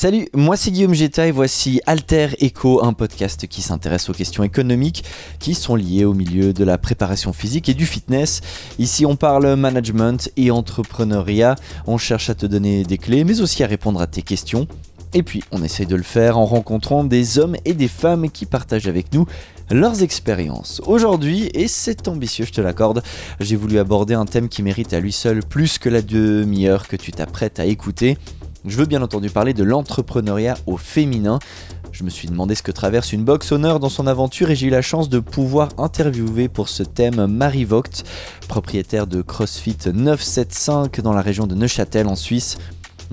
Salut, moi c'est Guillaume Geta et voici Alter Echo, un podcast qui s'intéresse aux questions économiques qui sont liées au milieu de la préparation physique et du fitness. Ici on parle management et entrepreneuriat, on cherche à te donner des clés mais aussi à répondre à tes questions. Et puis on essaye de le faire en rencontrant des hommes et des femmes qui partagent avec nous leurs expériences. Aujourd'hui, et c'est ambitieux, je te l'accorde, j'ai voulu aborder un thème qui mérite à lui seul plus que la demi-heure que tu t'apprêtes à écouter. Je veux bien entendu parler de l'entrepreneuriat au féminin. Je me suis demandé ce que traverse une box honneur dans son aventure et j'ai eu la chance de pouvoir interviewer pour ce thème Marie Vogt, propriétaire de CrossFit 975 dans la région de Neuchâtel en Suisse.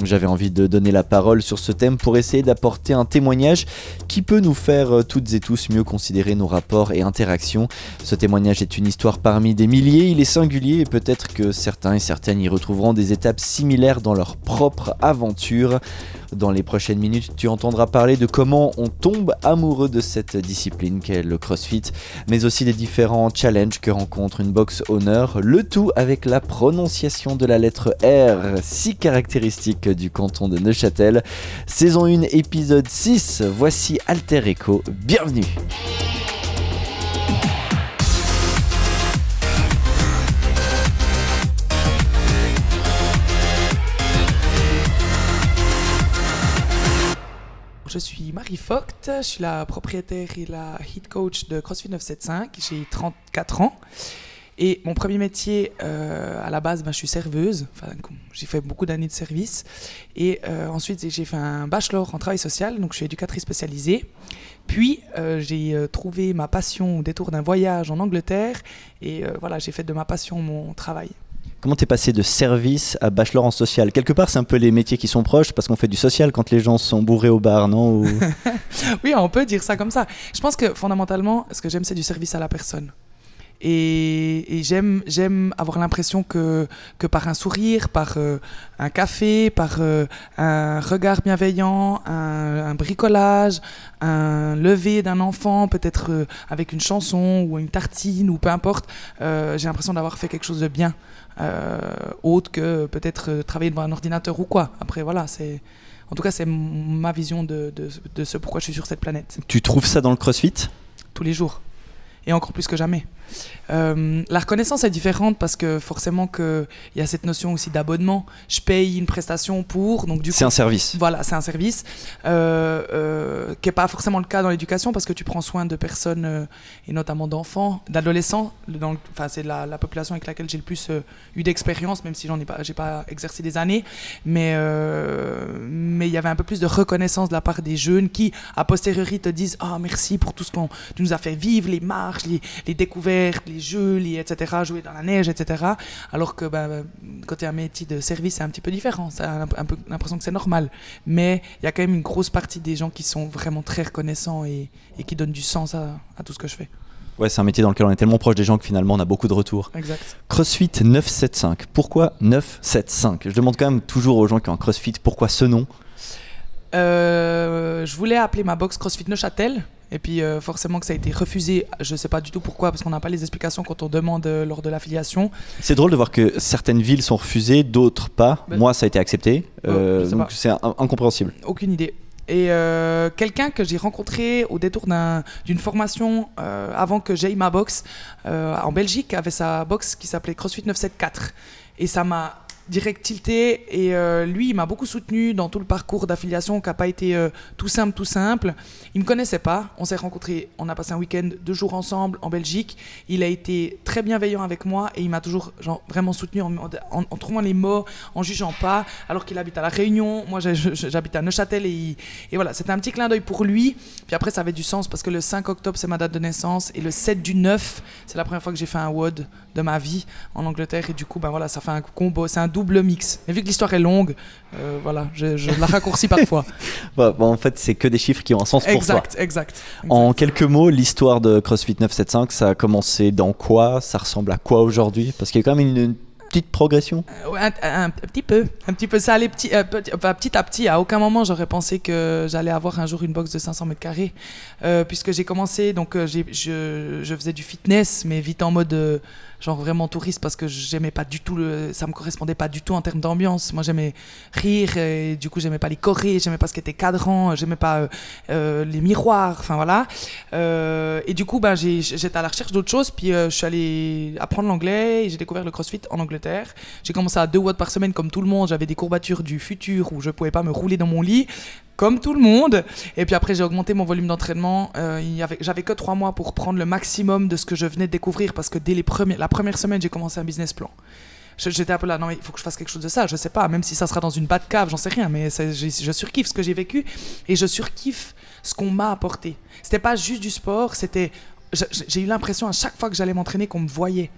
J'avais envie de donner la parole sur ce thème pour essayer d'apporter un témoignage qui peut nous faire euh, toutes et tous mieux considérer nos rapports et interactions. Ce témoignage est une histoire parmi des milliers, il est singulier et peut-être que certains et certaines y retrouveront des étapes similaires dans leur propre aventure. Dans les prochaines minutes, tu entendras parler de comment on tombe amoureux de cette discipline qu'est le CrossFit, mais aussi des différents challenges que rencontre une box honneur, le tout avec la prononciation de la lettre R, si caractéristique du canton de Neuchâtel. Saison 1, épisode 6, voici Alter Echo, bienvenue Je suis Marie Vogt, je suis la propriétaire et la head coach de CrossFit 975. J'ai 34 ans. Et mon premier métier, euh, à la base, ben, je suis serveuse. Enfin, j'ai fait beaucoup d'années de service. Et euh, ensuite, j'ai fait un bachelor en travail social. Donc, je suis éducatrice spécialisée. Puis, euh, j'ai trouvé ma passion au détour d'un voyage en Angleterre. Et voilà, j'ai fait de ma passion mon travail. Comment t'es passé de service à bachelor en social? Quelque part, c'est un peu les métiers qui sont proches parce qu'on fait du social quand les gens sont bourrés au bar, non Ou- Oui, on peut dire ça comme ça. Je pense que fondamentalement, ce que j'aime, c'est du service à la personne. Et, et j'aime, j'aime avoir l'impression que, que par un sourire, par euh, un café, par euh, un regard bienveillant, un, un bricolage, un lever d'un enfant, peut-être euh, avec une chanson ou une tartine ou peu importe, j'ai l'impression d'avoir fait quelque chose de bien, autre que peut-être travailler devant un ordinateur ou quoi. Après, voilà, c'est. En tout cas, c'est ma vision de, de, de ce pourquoi je suis sur cette planète Tu trouves ça dans le crossfit? Tous les jours et encore plus que jamais. Euh, la reconnaissance est différente parce que forcément que il y a cette notion aussi d'abonnement. Je paye une prestation pour donc du coup C'est un service. voilà, c'est un service euh, euh, qui n'est pas forcément le cas dans l'éducation parce que tu prends soin de personnes et notamment d'enfants, d'adolescents. Enfin, c'est la, la population avec laquelle j'ai le plus eu d'expérience, même si j'en ai pas, j'ai pas exercé des années. Mais mais il y avait un peu plus de reconnaissance de la part des jeunes qui, a posteriori, te disent ah merci pour tout ce qu'on tu nous as fait vivre, les marches, les, les découvertes, les jeux, les etc. Jouer dans la neige, etc. Alors que quand tu as un métier de service, c'est un petit peu différent. Ça a un, un peu l'impression que c'est normal. Mais il y a quand même une grosse partie des gens qui sont vraiment très reconnaissants et, et qui donnent du sens à, à tout ce que je fais. Ouais, c'est un métier dans lequel on est tellement proche des gens que finalement on a beaucoup de retours. Exact. CrossFit 975. Pourquoi 975 Je demande quand même toujours aux gens qui ont un CrossFit pourquoi ce nom? Euh, je voulais appeler ma box CrossFit Neuchâtel. Et puis euh, forcément que ça a été refusé. Je ne sais pas du tout pourquoi, parce qu'on n'a pas les explications quand on demande euh, lors de l'affiliation. C'est drôle de voir que certaines villes sont refusées, d'autres pas. Ben- Moi, ça a été accepté. Oh, Euh, donc c'est in- incompréhensible. Aucune idée. Et quelqu'un que j'ai rencontré au détour d'un- d'une formation avant que j'aille ma box en Belgique avait sa box qui s'appelait CrossFit 974. Et ça m'a direct tilté. Et euh, lui, il m'a beaucoup soutenu dans tout le parcours d'affiliation qui n'a pas été euh, tout simple, tout simple. Il ne me connaissait pas. On s'est rencontrés, on a passé un week-end, deux jours ensemble en Belgique. Il a été très bienveillant avec moi et il m'a toujours vraiment soutenu en, trouvant les mots, en jugeant pas. Alors qu'il habite à La Réunion, moi j'habite à Neuchâtel et, et voilà, c'était un petit clin d'œil pour lui. Puis après, ça avait du sens parce que le 5 octobre, c'est ma date de naissance et le 7 du 9, c'est la première fois que j'ai fait un WOD de ma vie en Angleterre et du coup, ben voilà, ça fait un combo, c'est un double mix. Mais vu que l'histoire est longue, euh, voilà, je, je la raccourcis parfois. Bah, en fait, c'est que des chiffres qui ont un sens pour toi. exact, exact, En quelques mots, l'histoire de CrossFit 975, ça a commencé dans quoi? Ça ressemble à quoi aujourd'hui? Parce qu'il y a quand même une, une petite progression Euh, un, un petit peu, un petit peu. Ça allait petit, euh, petit, enfin, petit à petit. À aucun moment j'aurais pensé que j'allais avoir un jour une box de 500 mètres carrés, puisque j'ai commencé. Donc je, je faisais du fitness, mais vite en mode genre vraiment touriste parce que j'aimais pas du tout le, ça me correspondait pas du tout en termes d'ambiance. Moi j'aimais rire et du coup j'aimais pas les chorés, j'aimais pas ce qui était cadran, j'aimais pas euh, euh, les miroirs. Enfin voilà. Euh, et du coup ben j'étais à la recherche d'autres choses. Puis je suis allé apprendre l'anglais et j'ai découvert le CrossFit en Angleterre. J'ai commencé à deux watts par semaine comme tout le monde. J'avais des courbatures du futur où je pouvais pas me rouler dans mon lit comme tout le monde. Et puis après, j'ai augmenté mon volume d'entraînement. Euh, J'avais que trois mois pour prendre le maximum de ce que je venais de découvrir parce que dès les la première semaine, j'ai commencé un business plan. J'étais un peu là, non mais il faut que je fasse quelque chose de ça, je sais pas, même si ça sera dans une bas de cave, j'en sais rien, mais je surkiffe ce que j'ai vécu et je surkiffe ce qu'on m'a apporté. C'était pas juste du sport, c'était. J'ai eu l'impression à chaque fois que j'allais m'entraîner qu'on me voyait.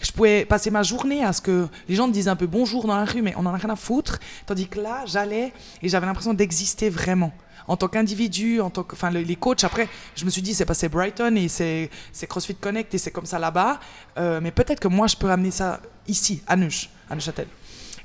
Je pouvais passer ma journée à ce que les gens me disent un peu bonjour dans la rue, mais on en a rien à foutre. Tandis que là, j'allais et j'avais l'impression d'exister vraiment. En tant qu'individu, en tant que, enfin, le- les coachs, après, je me suis dit, c'est passé Brighton et c'est c'est CrossFit Connect et c'est comme ça là-bas. Euh, mais peut-être que moi, je peux amener ça ici, à Neuch, à Neuchâtel.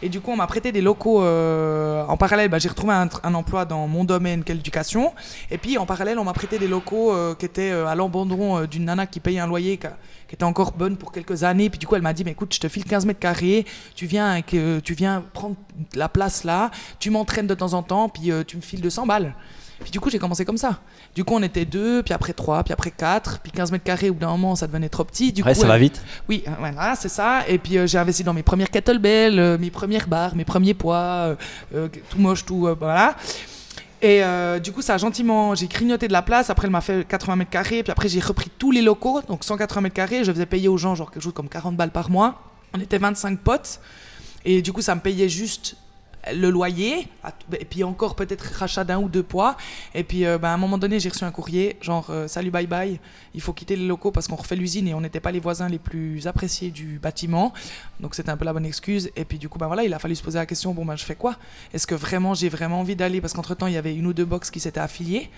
Et du coup, on m'a prêté des locaux. euh, en parallèle, bah, j'ai retrouvé un, emploi dans mon domaine, qu'est l'éducation. Et puis, en parallèle, on m'a prêté des locaux euh, qui étaient euh, à l'abandon d'une nana qui payait un loyer qui, était encore bonne pour quelques années. Puis du coup, elle m'a dit, mais écoute, je te file 15 mètres carrés, tu viens, tu viens prendre la place là, tu m'entraînes de temps en temps, puis tu me files 200 balles. Puis du coup, j'ai commencé comme ça. Du coup, on était deux, puis après trois, puis après quatre, puis 15 mètres carrés, au bout d'un moment, ça devenait trop petit. Du Ouais, coup, ça va vite. oui, euh, voilà, c'est ça. Et puis euh, j'ai investi dans mes premières kettlebells, euh, mes premières barres, mes premiers poids, euh, euh, tout moche, tout euh, voilà. Et euh, du coup, ça a gentiment, j'ai grignoté de la place. Après, elle m'a fait 80 mètres carrés. Puis après, j'ai repris tous les locaux, donc 180 mètres carrés. Je faisais payer aux gens genre quelque chose comme 40 balles par mois. On était 25 potes. Et du coup, ça me payait juste le loyer, et puis encore peut-être rachat d'un ou deux poids. Et puis euh, ben, à un moment donné, j'ai reçu un courrier, genre euh, salut, bye bye, il faut quitter les locaux parce qu'on refait l'usine et on n'était pas les voisins les plus appréciés du bâtiment. Donc c'était un peu la bonne excuse. Et puis du coup, ben voilà, il a fallu se poser la question bon, ben je fais quoi? Est-ce que vraiment j'ai vraiment envie d'aller? Parce qu'entre temps, il y avait une ou deux box qui s'étaient affiliées.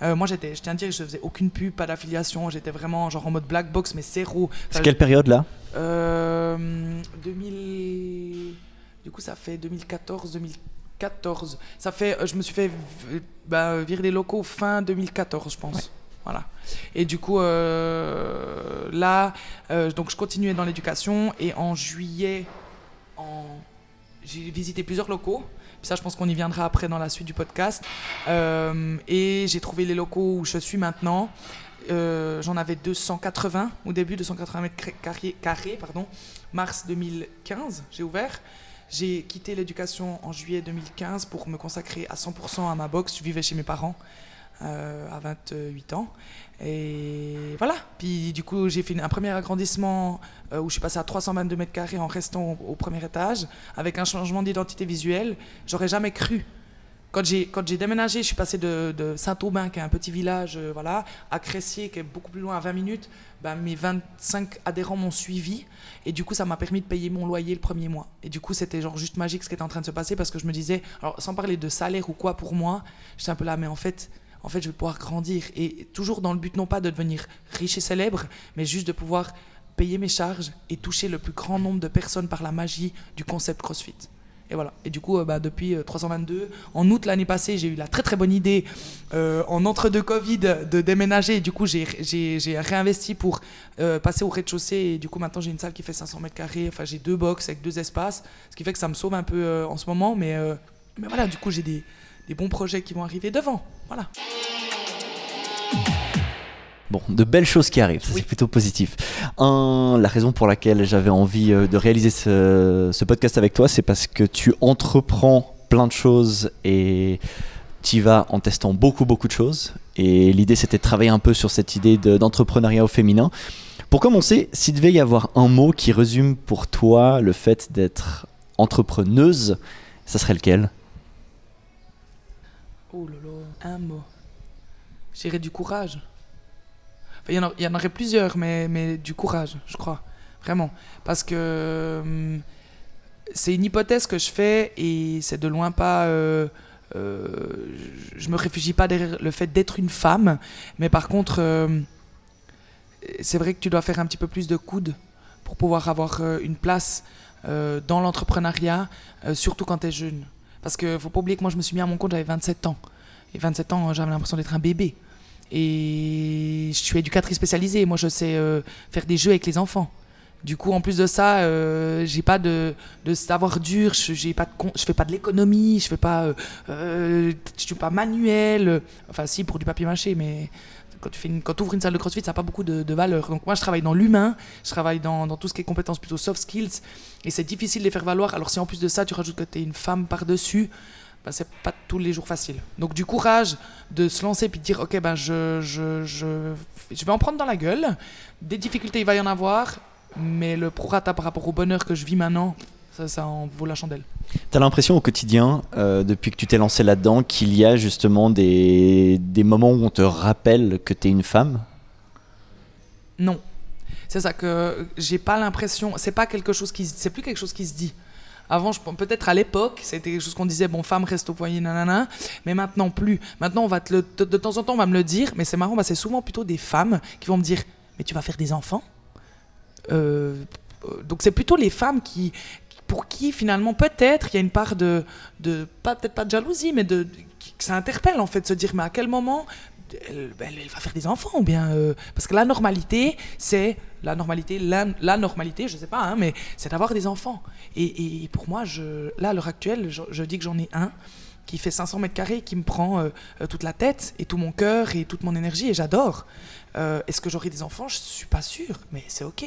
Euh, moi, j'étais, je tiens à dire, je faisais aucune pub, pas d'affiliation. J'étais vraiment genre en mode black box, mais zéro. C'est Enfin, quelle période là? Euh, 2000. Du coup, ça fait 2014, 2014. Ça fait, euh, je me suis fait bah, virer des locaux fin 2014, je pense. Voilà. Et du coup, euh, là, euh, donc je continuais dans l'éducation et en juillet, en... j'ai visité plusieurs locaux. Puis ça, je pense qu'on y viendra après dans la suite du podcast. Euh, et j'ai trouvé les locaux où je suis maintenant. J'en avais 280 au début, 280 mètres carrés, carrés, pardon. Mars 2015, j'ai ouvert. J'ai quitté l'éducation en juillet 2015 pour me consacrer à 100% à ma boxe. Je vivais chez mes parents euh, à 28 ans. Et voilà. Puis du coup, j'ai fait un premier agrandissement euh, où je suis passé à 322 mètres carrés en restant au premier étage avec un changement d'identité visuelle. J'aurais jamais cru. Quand j'ai, déménagé, je suis passé de, Saint-Aubin, qui est un petit village, euh, voilà, à Cressier, qui est beaucoup plus loin, à 20 minutes. Ben, mes 25 adhérents m'ont suivi. Et du coup, ça m'a permis de payer mon loyer le premier mois. Et du coup, c'était genre juste magique ce qui était en train de se passer parce que je me disais, alors sans parler de salaire ou quoi pour moi, j'étais un peu là, mais en fait, en fait, je vais pouvoir grandir. Et toujours dans le but non pas de devenir riche et célèbre, mais juste de pouvoir payer mes charges et toucher le plus grand nombre de personnes par la magie du concept CrossFit. Et voilà. Et du coup, euh, bah, depuis euh, 322, en août l'année passée, j'ai eu la très très bonne idée, euh, en entre-deux Covid, de déménager. Et du coup, j'ai- réinvesti pour euh, passer au rez-de-chaussée. Et du coup, maintenant, j'ai une salle qui fait 500 mètres carrés. Enfin, j'ai deux box avec deux espaces. Ce qui fait que ça me sauve un peu euh, en ce moment. Mais, euh, mais voilà, du coup, j'ai des, des bons projets qui vont arriver devant. Voilà. Bon, de belles choses qui arrivent, ça Oui. c'est plutôt positif. Un, la raison pour laquelle j'avais envie euh, de réaliser ce, ce podcast avec toi, c'est parce que tu entreprends plein de choses et tu y vas en testant beaucoup beaucoup de choses. Et l'idée c'était de travailler un peu sur cette idée de- d'entrepreneuriat au féminin. Pour commencer, s'il devait y avoir un mot qui résume pour toi le fait d'être entrepreneuse, ça serait lequel? Oh un mot. J'irais du courage. Il, y en aurait plusieurs, mais, du courage, je crois. Vraiment. Parce que hum, c'est une hypothèse que je fais et c'est de loin pas. euh, euh, je- me réfugie pas derrière le fait d'être une femme, mais par contre, euh, c'est vrai que tu dois faire un petit peu plus de coude pour pouvoir avoir euh, une place euh, dans l'entrepreneuriat, euh, surtout quand tu es jeune. Parce qu'il faut pas oublier que moi, je me suis mis à mon compte, j'avais 27 ans. Et 27 ans, j'avais l'impression d'être un bébé. Et je suis éducatrice spécialisée. Moi, je sais euh, faire des jeux avec les enfants. Du coup, en plus de ça, euh, j'ai pas de, de savoir dur, j'ai pas je fais pas de l'économie, je fais pas, euh, euh, je suis pas manuel. Enfin, si pour du papier mâché, mais quand tu fais une, quand ouvres une salle de CrossFit, ça n'a pas beaucoup de, de valeur. Donc moi, je travaille dans l'humain, je travaille dans, dans tout ce qui est compétences plutôt soft skills, et c'est difficile de les faire valoir. Alors si en plus de ça, tu rajoutes que tu es une femme par dessus. Ben, c'est pas tous les jours facile. Donc du courage de se lancer puis de dire ok ben je, je, je, je vais en prendre dans la gueule. Des difficultés il va y en avoir, mais le prorata par rapport au bonheur que je vis maintenant, ça, ça en vaut la chandelle. T'as l'impression au quotidien, euh, depuis que tu t'es lancé là-dedans, qu'il y a justement des, des moments où on te rappelle que t'es une femme? Non. C'est ça que j'ai pas l'impression. C'est pas quelque chose qui. C'est plus quelque chose qui se dit. Avant, peut-être à l'époque, c'était chose qu'on disait bon, femme reste au foyer, nanana. Mais maintenant plus. Maintenant, on va le, de, temps en temps, on va me le dire. Mais c'est marrant, bah, c'est souvent plutôt des femmes qui vont me dire mais tu vas faire des enfants? Euh, donc c'est plutôt les femmes qui pour qui finalement peut-être il y a une part de, pas peut-être pas de jalousie mais de, que ça interpelle en fait de se dire mais à quel moment elle, va faire des enfants ou bien euh, parce que la normalité c'est la normalité la, normalité je sais pas hein, mais c'est d'avoir des enfants et, pour moi là à l'heure actuelle je, dis que j'en ai un qui fait 500 mètres carrés qui me prend euh, euh, toute la tête et tout mon cœur et toute mon énergie et j'adore est-ce que j'aurai des enfants? Je suis pas sûr mais c'est ok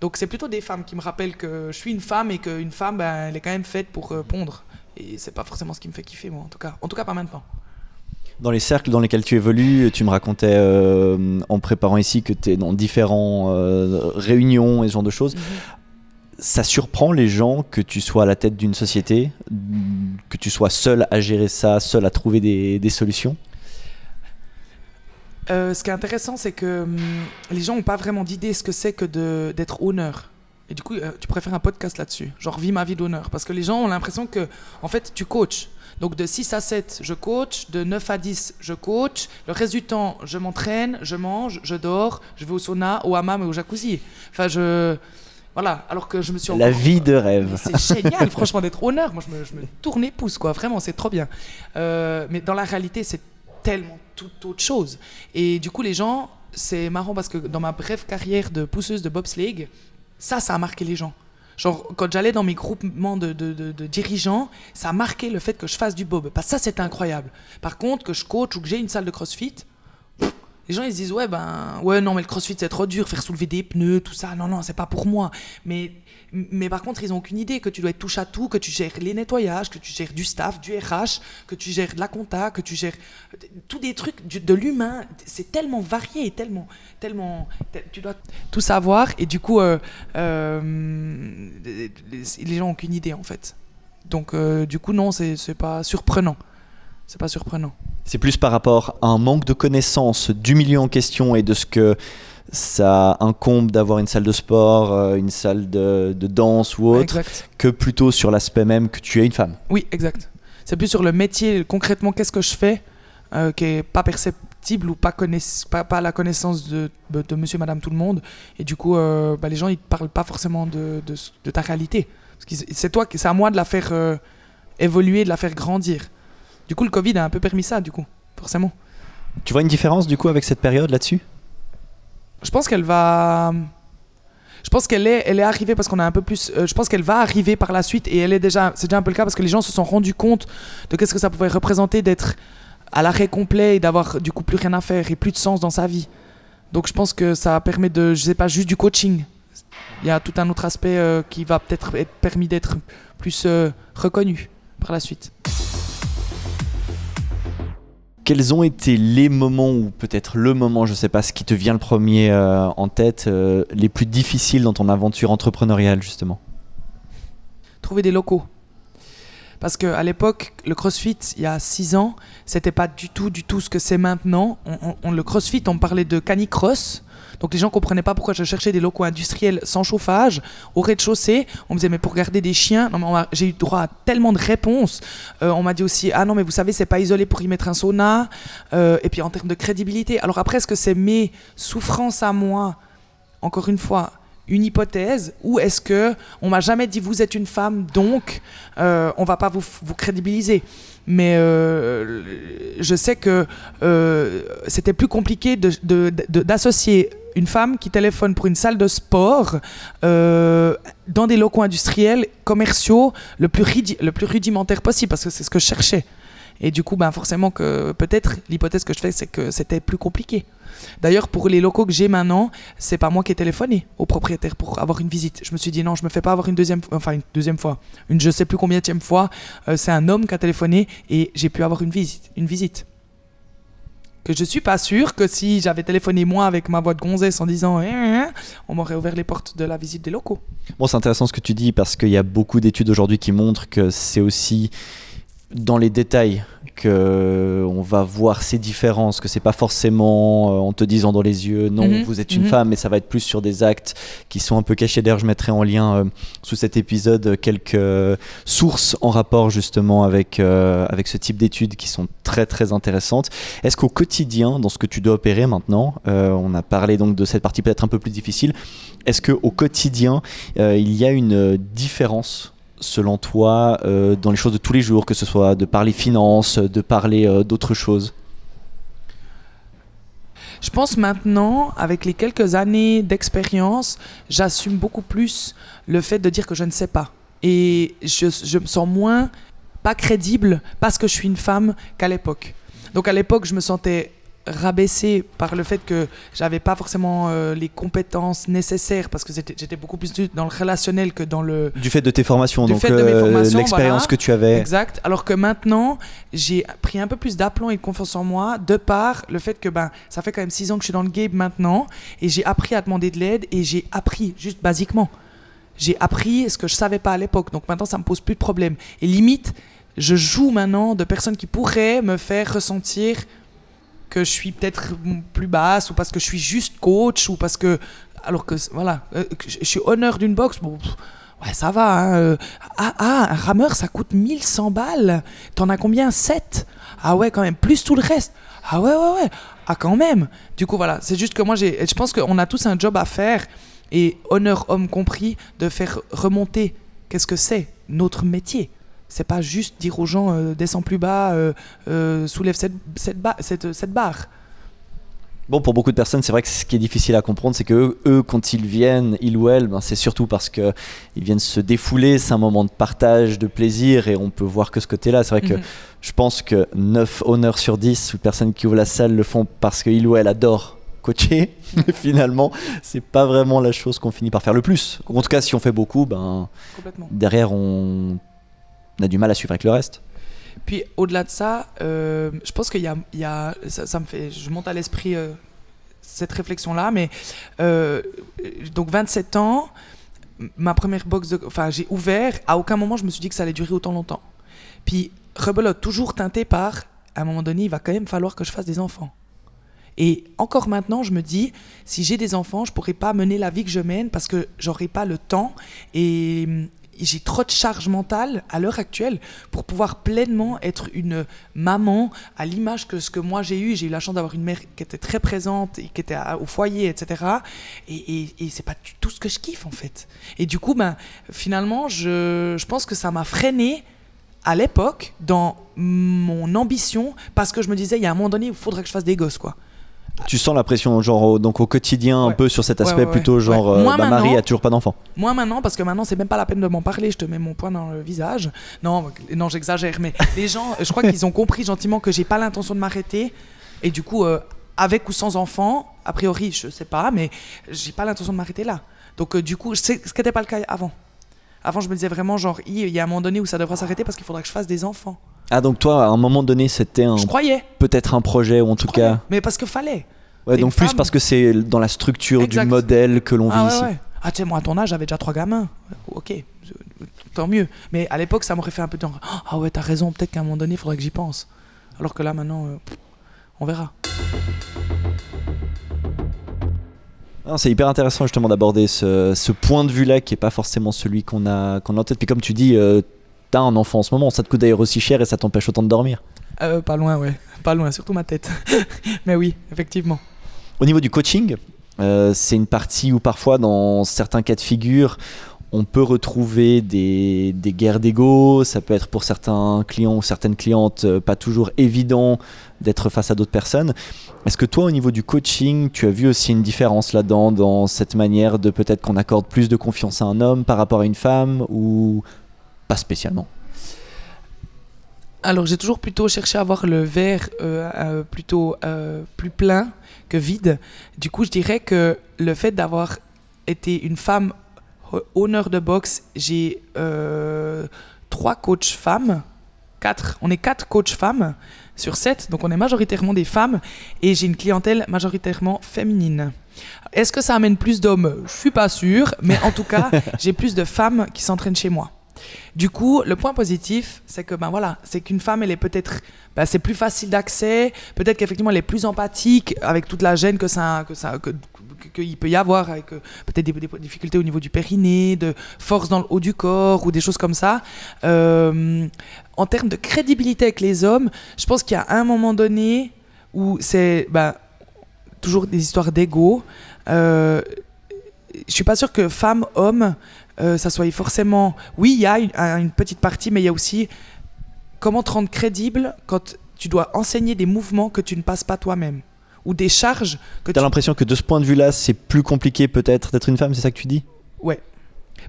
donc c'est plutôt des femmes qui me rappellent que je suis une femme et qu'une femme, ben, elle est quand même faite pour pondre. Et c'est pas forcément ce qui me fait kiffer, moi, en tout cas. En tout cas, pas maintenant. Dans les cercles dans lesquels tu évolues, tu me racontais euh, en préparant ici que tu es dans différentes réunions et ce genre de choses. Ça surprend les gens que tu sois à la tête d'une société, que tu sois seul à gérer ça, seul à trouver des, des solutions? Euh, ce qui est intéressant, c'est que hum, les gens n'ont pas vraiment d'idée ce que c'est que d'être honneur. Et du coup, euh, tu préfères un podcast là-dessus, genre vis ma vie d'honneur. Parce que les gens ont l'impression que, en fait, tu coaches. Donc de 6 à 7, je coach, de 9 à 10, je coach. Le reste du temps, je m'entraîne, je mange, je dors, je vais au sauna, au hammam et au jacuzzi. Enfin, je. Voilà, alors que je me suis La encore- vie de rêve. c'est génial, franchement, d'être honneur. Moi, je me, je me tourne les pouces, quoi. Vraiment, c'est trop bien. Euh, mais dans la réalité, c'est tellement tout autre chose. Et du coup, les gens, c'est marrant parce que dans ma brève carrière de pousseuse de bobsleigh, ça, ça a marqué les gens. Genre, quand j'allais dans mes groupements de, dirigeants, ça a marqué le fait que je fasse du bob. Parce que ça, c'était incroyable. Par contre, que je coach ou que j'ai une salle de crossfit, les gens ils se disent ouais ben ouais non mais le crossfit c'est trop dur faire soulever des pneus tout ça. Non non c'est pas pour moi. Mais mais par contre ils ont aucune idée que tu dois être touche à tout que tu gères les nettoyages que tu gères du staff du RH que tu gères de la compta que tu gères tous des trucs de l'humain. C'est tellement varié et tellement tellement tel- tu dois tout savoir. Et du coup euh, euh, les, gens ont aucune idée en fait. Donc euh, du coup non c'est pas surprenant c'est pas surprenant C'est plus par rapport à un manque de connaissance du milieu en question et de ce que ça incombe d'avoir une salle de sport, euh, une salle de, de danse ou autre, exact que plutôt sur l'aspect même que tu es une femme. Oui, exact. C'est plus sur le métier, concrètement, qu'est-ce que je fais, euh, qui est pas perceptible ou pas, connaiss- pas, pas à la connaissance de, de, monsieur, madame, tout le monde. Et du coup, euh, bah, les gens, ils te parlent pas forcément de, ta réalité. C'est à moi de la faire euh, évoluer, de la faire grandir. Du coup, le Covid a un peu permis ça, du coup, forcément. Tu vois une différence du coup avec cette période là-dessus? Je pense qu'elle va. Je pense qu'elle est, elle est arrivée parce qu'on a un peu plus. euh, je pense qu'elle va arriver par la suite et elle est déjà. C'est déjà un peu le cas parce que les gens se sont rendus compte de qu'est-ce que ça pouvait représenter d'être à l'arrêt complet et d'avoir du coup plus rien à faire et plus de sens dans sa vie. Donc je pense que ça permet de, je sais pas, juste du coaching. Il y a tout un autre aspect euh, qui va peut-être être permis d'être plus euh, reconnu par la suite. Quels ont été les moments, ou peut-être le moment, je sais pas, ce qui te vient le premier euh, en tête, euh, les plus difficiles dans ton aventure entrepreneuriale justement? Trouver des locaux. Parce qu'à l'époque, le CrossFit, il y a 6 ans, c'était pas du tout, du tout ce que c'est maintenant. On- le CrossFit, on parlait de canicross. Donc les gens comprenaient pas pourquoi je cherchais des locaux industriels sans chauffage, au rez-de-chaussée. On me disait, mais pour garder des chiens, j'ai eu droit à tellement de réponses. Euh, on m'a dit aussi, ah non, mais vous savez, c'est pas isolé pour y mettre un sauna. Euh, et puis en termes de crédibilité. Alors après, est-ce que c'est mes souffrances à moi, encore une fois, une hypothèse ou est-ce que on m'a jamais dit vous êtes une femme donc euh, on va pas vous, crédibiliser mais euh, je sais que c'était plus compliqué d'associer une femme qui téléphone pour une salle de sport euh, dans des locaux industriels, commerciaux, le plus, rudimentaire possible, parce que c'est ce que je cherchais. Et du coup, ben forcément que peut-être l'hypothèse que je fais, c'est que c'était plus compliqué. D'ailleurs, pour les locaux que j'ai maintenant, c'est pas moi qui ai téléphoné au propriétaire pour avoir une visite. Je me suis dit non, je me fais pas avoir une deuxième, enfin une deuxième fois, une je sais plus combien de fois. Euh, c'est un homme qui a téléphoné et j'ai pu avoir une visite, une visite. Que je suis pas sûr que si j'avais téléphoné moi avec ma voix de gonzesse en disant eh, eh, eh on m'aurait ouvert les portes de la visite des locaux. Bon, c'est intéressant ce que tu dis parce qu'il y a beaucoup d'études aujourd'hui qui montrent que c'est aussi dans les détails que on va voir ces différences, que c'est pas forcément euh, en te disant dans les yeux non mhm. vous êtes une mhm. femme, mais ça va être plus sur des actes qui sont un peu cachés. D'ailleurs, je mettrai en lien euh, sous cet épisode quelques sources en rapport justement avec euh, avec ce type d'études qui sont très très intéressantes. Est-ce qu'au quotidien, dans ce que tu dois opérer maintenant, on a parlé donc de cette partie peut-être un peu plus difficile. Est-ce que au quotidien, il y a une différence selon toi, euh, dans les choses de tous les jours, que ce soit de parler finances, de parler euh, d'autres choses Je pense maintenant, avec les quelques années d'expérience, j'assume beaucoup plus le fait de dire que je ne sais pas. Et je, je me sens moins pas crédible parce que je suis une femme qu'à l'époque. Donc à l'époque, je me sentais rabaissé par le fait que j'avais pas forcément euh, les compétences nécessaires parce que j'étais beaucoup plus dans le relationnel que dans le du fait de tes formations donc euh, l'expérience que tu avais. Exact. Alors que maintenant j'ai pris un peu plus d'aplomb et de confiance en moi de par le fait que ben ça fait quand même six ans que je suis dans le game maintenant et j'ai appris à demander de l'aide et j'ai appris juste basiquement. J'ai appris ce que je savais pas à l'époque donc maintenant ça me pose plus de problème et limite je joue maintenant de personnes qui pourraient me faire ressentir que je suis peut-être plus basse ou parce que je suis juste coach ou parce que alors que voilà euh, je suis honneur d'une boxe bon ouais ça va hein, euh, ah, ah, un rameur ça coûte 1100 balles. T'en as combien? 7 ah ouais quand même plus tout le reste. Ah ouais ouais ouais. Ah quand même. Du coup voilà c'est juste que moi j'ai je pense qu'on a tous un job à faire et honneur homme compris de faire remonter qu'est-ce que c'est notre métier c'est pas juste dire aux gens euh, descends plus bas, euh, euh, soulève cette, cette, cette, cette, barre. Bon, pour beaucoup de personnes, c'est vrai que ce qui est difficile à comprendre, c'est que eux, quand ils viennent, ils ou elles, ben, c'est surtout parce qu'ils viennent se défouler, c'est un moment de partage, de plaisir, et on peut voir que ce côté-là. C'est vrai que mhm. je pense que 9 honneurs sur 10 ou personnes qui ouvrent la salle le font parce qu'ils ou elles adorent coacher, mais finalement, c'est pas vraiment la chose qu'on finit par faire le plus. En tout cas, si on fait beaucoup, ben, derrière, on on a du mal à suivre avec le reste. Puis au-delà de ça, euh, je pense qu'il y a, ça, me fait, je monte à l'esprit euh, cette réflexion-là, mais euh, donc 27 ans, ma première box, de, enfin j'ai ouvert, à aucun moment je me suis dit que ça allait durer autant longtemps. Puis rebelote, toujours teinté par, à un moment donné, il va quand même falloir que je fasse des enfants. Et encore maintenant, je me dis, si j'ai des enfants, je pourrais pas mener la vie que je mène parce que j'aurais pas le temps et, j'ai trop de charge mentale à l'heure actuelle pour pouvoir pleinement être une maman à l'image que ce que moi j'ai eu. J'ai eu la chance d'avoir une mère qui était très présente et qui était au foyer, etc. Et, et, c'est pas tout ce que je kiffe en fait. Et du coup, ben, finalement, je, je pense que ça m'a freiné à l'époque dans mon ambition parce que je me disais, il y a un moment donné, il faudrait que je fasse des gosses, quoi. Tu sens la pression genre au, donc au quotidien un peu sur cet aspect plutôt genre euh, bah, Marie a toujours pas d'enfant. Moi maintenant parce que maintenant c'est même pas la peine de m'en parler, je te mets mon poing dans le visage. Non non j'exagère mais les gens je crois qu'ils ont compris gentiment que j'ai pas l'intention de m'arrêter et du coup euh, avec ou sans enfant a priori je sais pas mais j'ai pas l'intention de m'arrêter là. Donc euh, du coup ce qui n'était pas le cas avant. Avant je me disais vraiment genre il y a un moment donné où ça devrait s'arrêter parce qu'il faudrait que je fasse des enfants. Ah donc toi à un moment donné c'était un je croyais. peut-être un projet ou en tout cas. Mais parce que fallait. Ouais donc plus parce que c'est dans la structure du modèle que l'on ah vit ici. ah tu sais moi à ton âge j'avais déjà trois gamins. Ok tant mieux. Mais à l'époque ça m'aurait fait un peu de ah ouais t'as raison peut-être qu'à un moment donné il faudrait que j'y pense. Alors que là maintenant euh, on verra. C'est hyper intéressant justement d'aborder ce, ce, point de vue là qui est pas forcément celui qu'on a, qu'on a en tête. Puis comme tu dis euh, un enfant en ce moment, ça te coûte d'ailleurs aussi cher et ça t'empêche autant de dormir. Euh, pas loin, ouais. Pas loin, surtout ma tête. Mais oui, effectivement. Au niveau du coaching, Euh, c'est une partie où parfois, dans certains cas de figure, on peut retrouver des, des guerres d'ego. Ça peut être pour certains clients ou certaines clientes euh, pas toujours évident d'être face à d'autres personnes. Est-ce que toi, au niveau du coaching, tu as vu aussi une différence là-dedans, dans cette manière de peut-être qu'on accorde plus de confiance à un homme par rapport à une femme ou pas spécialement alors j'ai toujours plutôt cherché à avoir le verre euh, euh, plutôt euh, plus plein que vide. Du coup, je dirais que le fait d'avoir été une femme honneur de boxe, j'ai trois coachs femmes, quatre. On est quatre coachs femmes sur sept, donc on est majoritairement des femmes et j'ai une clientèle majoritairement féminine. Est-ce que ça amène plus d'hommes? Je suis pas sûr, mais en tout cas, j'ai plus de femmes qui s'entraînent chez moi. Du coup, le point positif, c'est que ben voilà, c'est qu'une femme, elle est peut-être, ben, c'est plus facile d'accès, peut-être qu'effectivement elle est plus empathique avec toute la gêne que ça, que ça, que, qu'il peut y avoir, avec euh, peut-être des, difficultés au niveau du périnée, de force dans le haut du corps ou des choses comme ça. Euh, en termes de crédibilité avec les hommes, je pense qu'il y a un moment donné où c'est ben, toujours des histoires d'ego. Euh, je suis pas sûr que femme, homme, euh, ça soit forcément. Oui, il y a une, petite partie, mais il y a aussi comment te rendre crédible quand tu dois enseigner des mouvements que tu ne passes pas toi-même ou des charges que tu as l'impression que de ce point de vue-là, c'est plus compliqué peut-être d'être une femme, c'est ça que tu dis? Ouais.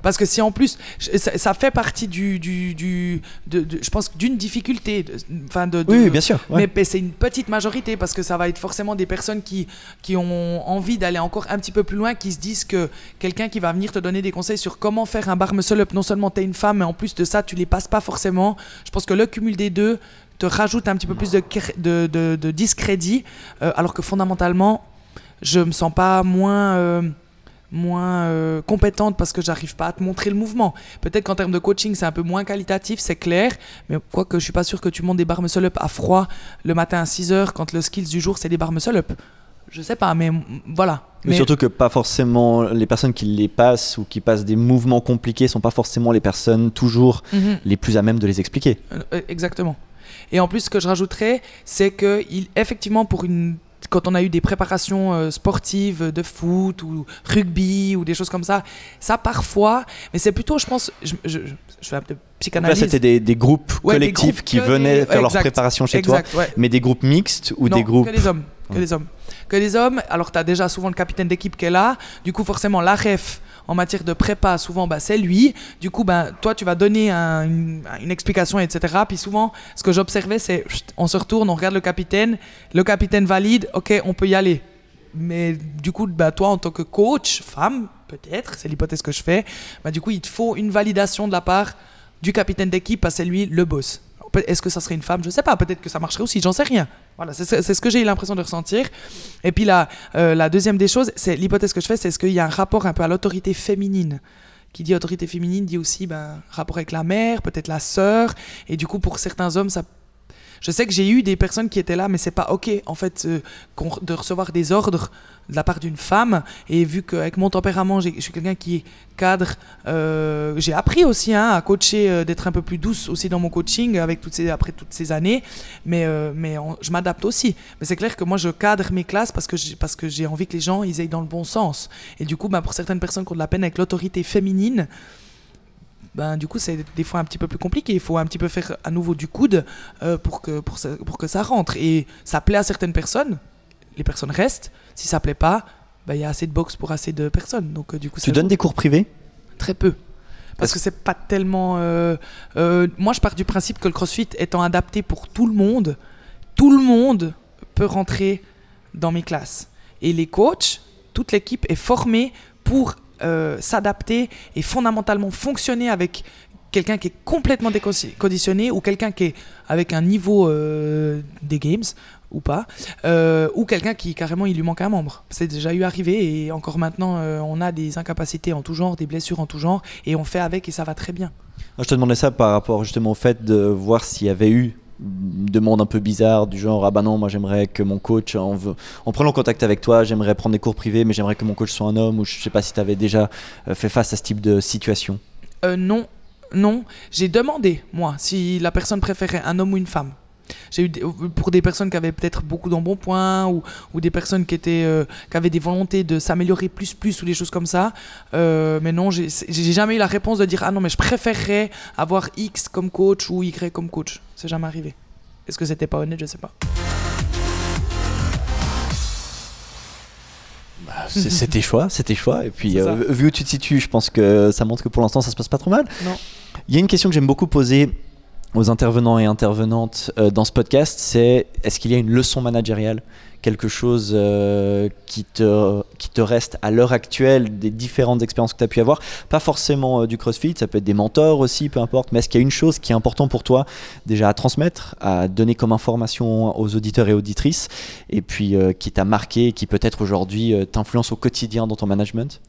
Parce que si en plus, ça, fait partie du, du, de, je pense, d'une difficulté. Enfin, de, oui, bien sûr. Mais, c'est une petite majorité parce que ça va être forcément des personnes qui, qui ont envie d'aller encore un petit peu plus loin, qui se disent que quelqu'un qui va venir te donner des conseils sur comment faire un bar muscle up, non seulement tu es une femme, mais en plus de ça, tu les passes pas forcément. Je pense que le cumul des deux te rajoute un petit peu plus de, de, de, discrédit, euh, alors que fondamentalement, je me sens pas moins. Euh, moins euh, compétente parce que j'arrive pas à te montrer le mouvement. Peut-être qu'en termes de coaching, c'est un peu moins qualitatif, c'est clair, mais quoique je suis pas sûr que tu montes des barres muscle up à froid le matin à 6 heures quand le skills du jour c'est des barres muscle up. Je sais pas, mais voilà. Mais, surtout que pas forcément les personnes qui les passent ou qui passent des mouvements compliqués sont pas forcément les personnes toujours mhm. les plus à même de les expliquer. Euh, exactement. Et en plus, ce que je rajouterais, c'est que il, effectivement, pour une quand on a eu des préparations euh, sportives de foot ou rugby ou des choses comme ça, ça parfois, mais c'est plutôt, je pense, je, je, je fais un peu psychanalyse. Là, c'était des, des, groupes collectifs qui venaient faire leur préparation chez toi, mais des groupes mixtes ou des groupes. Que des hommes. Que des hommes. Que des hommes. Alors, tu as déjà souvent le capitaine d'équipe qui est là. Du coup, forcément, la ref en matière de prépa, souvent, bah, c'est lui. Du coup, bah, toi, tu vas donner une, explication, etc. Puis souvent, ce que j'observais, c'est on se retourne, on regarde le capitaine, le capitaine valide, ok, on peut y aller. Mais du coup, bah, toi, en tant que coach, femme, peut-être, c'est l'hypothèse que je fais, bah, du coup, il te faut une validation de la part du capitaine d'équipe, parce que c'est lui le boss. Est-ce que ça serait une femme? Je sais pas. Peut-être que ça marcherait aussi. J'en sais rien. Voilà, c'est ce que j'ai eu l'impression de ressentir. Et puis la, euh, la deuxième des choses, c'est l'hypothèse que je fais, c'est est-ce qu'il y a un rapport un peu à l'autorité féminine? Qui dit autorité féminine dit aussi ben, rapport avec la mère, peut-être la sœur. Et du coup, pour certains hommes, ça je sais que j'ai eu des personnes qui étaient là, mais c'est pas ok en fait euh, de recevoir des ordres de la part d'une femme. Et vu qu'avec mon tempérament, je suis quelqu'un qui cadre, euh, j'ai appris aussi hein, à coacher, euh, d'être un peu plus douce aussi dans mon coaching avec toutes ces, après toutes ces années. Mais, je m'adapte aussi. Mais c'est clair que moi, je cadre mes classes parce que j'ai, parce que j'ai envie que les gens ils aillent dans le bon sens. Et du coup, bah, pour certaines personnes qui ont de la peine avec l'autorité féminine, ben, du coup, c'est des fois un petit peu plus compliqué. Il faut un petit peu faire à nouveau du coude euh, pour, que, pour, ça, pour que ça rentre. Et ça plaît à certaines personnes, les personnes restent. Si ça plaît pas, ben, il y a assez de box pour assez de personnes. Donc, euh, du coup, tu donnes des cours privés? Très peu. Parce que c'est pas tellement. Euh, moi, je pars du principe que le CrossFit étant adapté pour tout le monde, tout le monde peut rentrer dans mes classes. Et les coachs, toute l'équipe est formée pour euh, s'adapter et fondamentalement fonctionner avec quelqu'un qui est complètement déconditionné ou quelqu'un qui est avec un niveau euh, des games ou pas, euh, ou quelqu'un qui carrément il lui manque un membre. C'est déjà eu arrivé et encore maintenant on a des incapacités en tout genre, des blessures en tout genre et on fait avec et ça va très bien. Je te demandais ça par rapport justement au fait de voir s'il y avait eu demande un peu bizarre du genre ah bah non moi j'aimerais que mon coach en, en prenant contact avec toi j'aimerais prendre des cours privés mais j'aimerais que mon coach soit un homme ou je sais pas si tu avais déjà euh, fait face à ce type de situation. Euh, non. Non. J'ai demandé moi si la personne préférait un homme ou une femme J'ai eu pour des personnes qui avaient peut-être beaucoup d'embonpoint ou, ou des personnes qui étaient euh, qui avaient des volontés de s'améliorer plus plus ou des choses comme ça. Euh, mais non, j'ai jamais eu la réponse de dire ah non mais je préférerais avoir X comme coach ou Y comme coach. C'est jamais arrivé. Est-ce que c'était pas honnête? Je sais pas. C'est c'est tes choix, c'est tes choix. Et puis, euh, vu où tu te situes, je pense que ça montre que pour l'instant, ça se passe pas trop mal. Non. Il y a une question que j'aime beaucoup poser aux intervenants et intervenantes euh, dans ce podcast, c'est est-ce qu'il y a une leçon managériale quelque chose euh, qui, te, qui te reste à l'heure actuelle des différentes expériences que tu as pu avoir? Pas forcément euh, du CrossFit, ça peut être des mentors aussi, peu importe, mais est-ce qu'il y a une chose qui est importante pour toi déjà à transmettre, à donner comme information aux auditeurs et auditrices, et puis qui t'a marqué, qui peut-être aujourd'hui t'influence au quotidien dans ton management?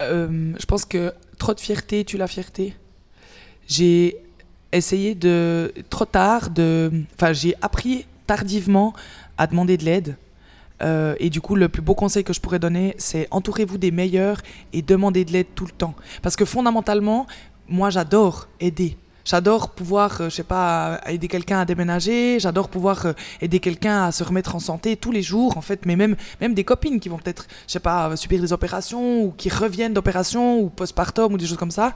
Je pense que trop de fierté tue la fierté. J'ai essayé de trop tard de, enfin j'ai appris tardivement à demander de l'aide. Euh, et du coup, le plus beau conseil que je pourrais donner, c'est entourez-vous des meilleurs et demandez de l'aide tout le temps. Parce que fondamentalement, moi, j'adore aider. J'adore pouvoir, euh, je sais pas, aider quelqu'un à déménager. J'adore pouvoir euh, aider quelqu'un à se remettre en santé tous les jours, en fait. Mais même, même des copines qui vont peut-être, je sais pas, subir des opérations ou qui reviennent d'opérations ou postpartum ou des choses comme ça.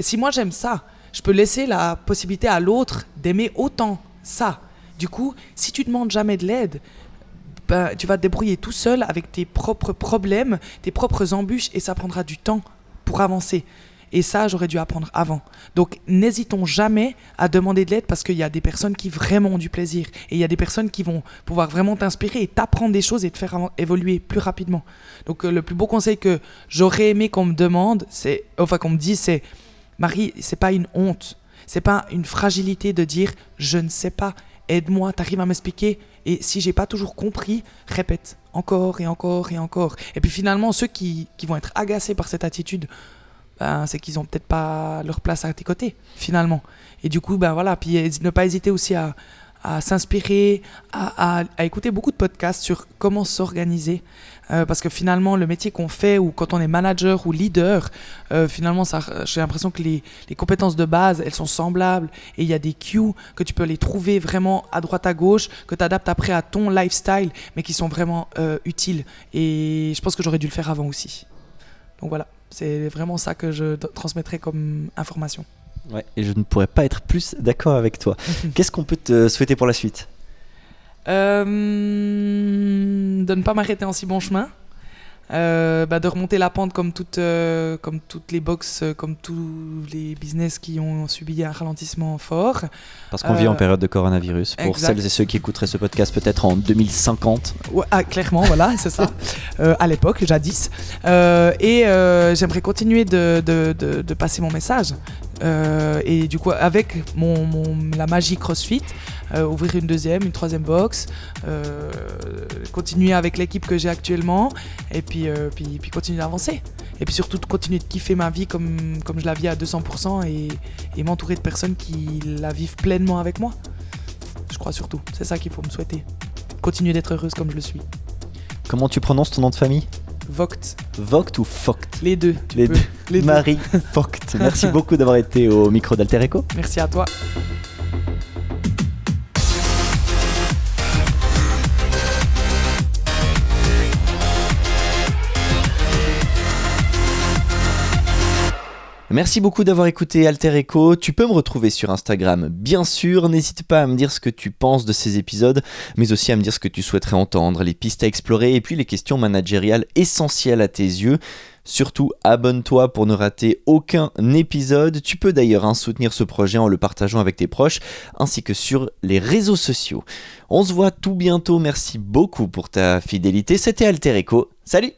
Si moi j'aime ça, je peux laisser la possibilité à l'autre d'aimer autant ça. Du coup, si tu demandes jamais de l'aide, ben, tu vas te débrouiller tout seul avec tes propres problèmes, tes propres embûches, et ça prendra du temps pour avancer. Et ça, j'aurais dû apprendre avant. Donc, n'hésitons jamais à demander de l'aide parce qu'il y a des personnes qui vraiment ont du plaisir. Et il y a des personnes qui vont pouvoir vraiment t'inspirer et t'apprendre des choses et te faire évoluer plus rapidement. Donc, euh, le plus beau conseil que j'aurais aimé qu'on me demande, c'est, enfin, qu'on me dise, c'est Marie, c'est pas une honte. C'est pas une fragilité de dire je ne sais pas, aide-moi, t'arrives à m'expliquer. Et si j'ai pas toujours compris, répète encore et encore et encore. Et puis finalement, ceux qui, qui vont être agacés par cette attitude, ben, c'est qu'ils ont peut-être pas leur place à tes côtés, finalement. Et du coup, ben voilà, puis hési- ne pas hésiter aussi à, à s'inspirer, à, écouter beaucoup de podcasts sur comment s'organiser. Euh, parce que finalement, le métier qu'on fait, ou quand on est manager ou leader, euh, finalement, j'ai l'impression que les, compétences de base, elles sont semblables. Et il y a des cues que tu peux les trouver vraiment à droite, à gauche, que tu adaptes après à ton lifestyle, mais qui sont vraiment euh, utiles. Et je pense que j'aurais dû le faire avant aussi. Donc voilà, c'est vraiment ça que je transmettrai comme information. Ouais, et je ne pourrais pas être plus d'accord avec toi. Qu'est-ce qu'on peut te souhaiter pour la suite? Euh, de ne pas m'arrêter en si bon chemin. Euh, bah, de remonter la pente comme, toute, euh, comme toutes les box, euh, comme tous les business qui ont subi un ralentissement fort. Parce qu'on vit en période de coronavirus. Pour exact. celles et ceux qui écouteraient ce podcast peut-être en 2050. Ouais, ah, clairement, voilà, c'est ça. À l'époque, jadis. Et j'aimerais continuer de, de- de- de passer mon message. Euh, et du coup, avec mon, la magie CrossFit, euh, ouvrir une deuxième, une troisième box, euh, continuer avec l'équipe que j'ai actuellement, et puis, puis, puis continuer d'avancer. Et puis surtout, de continuer de kiffer ma vie comme, comme je la vis à 200% et, et m'entourer de personnes qui la vivent pleinement avec moi. Je crois surtout. C'est ça qu'il faut me souhaiter. Continuer d'être heureuse comme je le suis. Comment tu prononces ton nom de famille? Vogt, Vogt ou Fogt les deux. tu Les peux. deux. Les deux. Marie Vogt. Merci beaucoup d'avoir été au micro d'Alter Echo. Merci à toi. Merci beaucoup d'avoir écouté Alter Echo. Tu peux me retrouver sur Instagram, bien sûr. N'hésite pas à me dire ce que tu penses de ces épisodes, mais aussi à me dire ce que tu souhaiterais entendre, les pistes à explorer et puis les questions managériales essentielles à tes yeux. Surtout, abonne-toi pour ne rater aucun épisode. Tu peux d'ailleurs hein, soutenir ce projet en le partageant avec tes proches, ainsi que sur les réseaux sociaux. On se voit tout bientôt. Merci beaucoup pour ta fidélité. C'était Alter Echo. Salut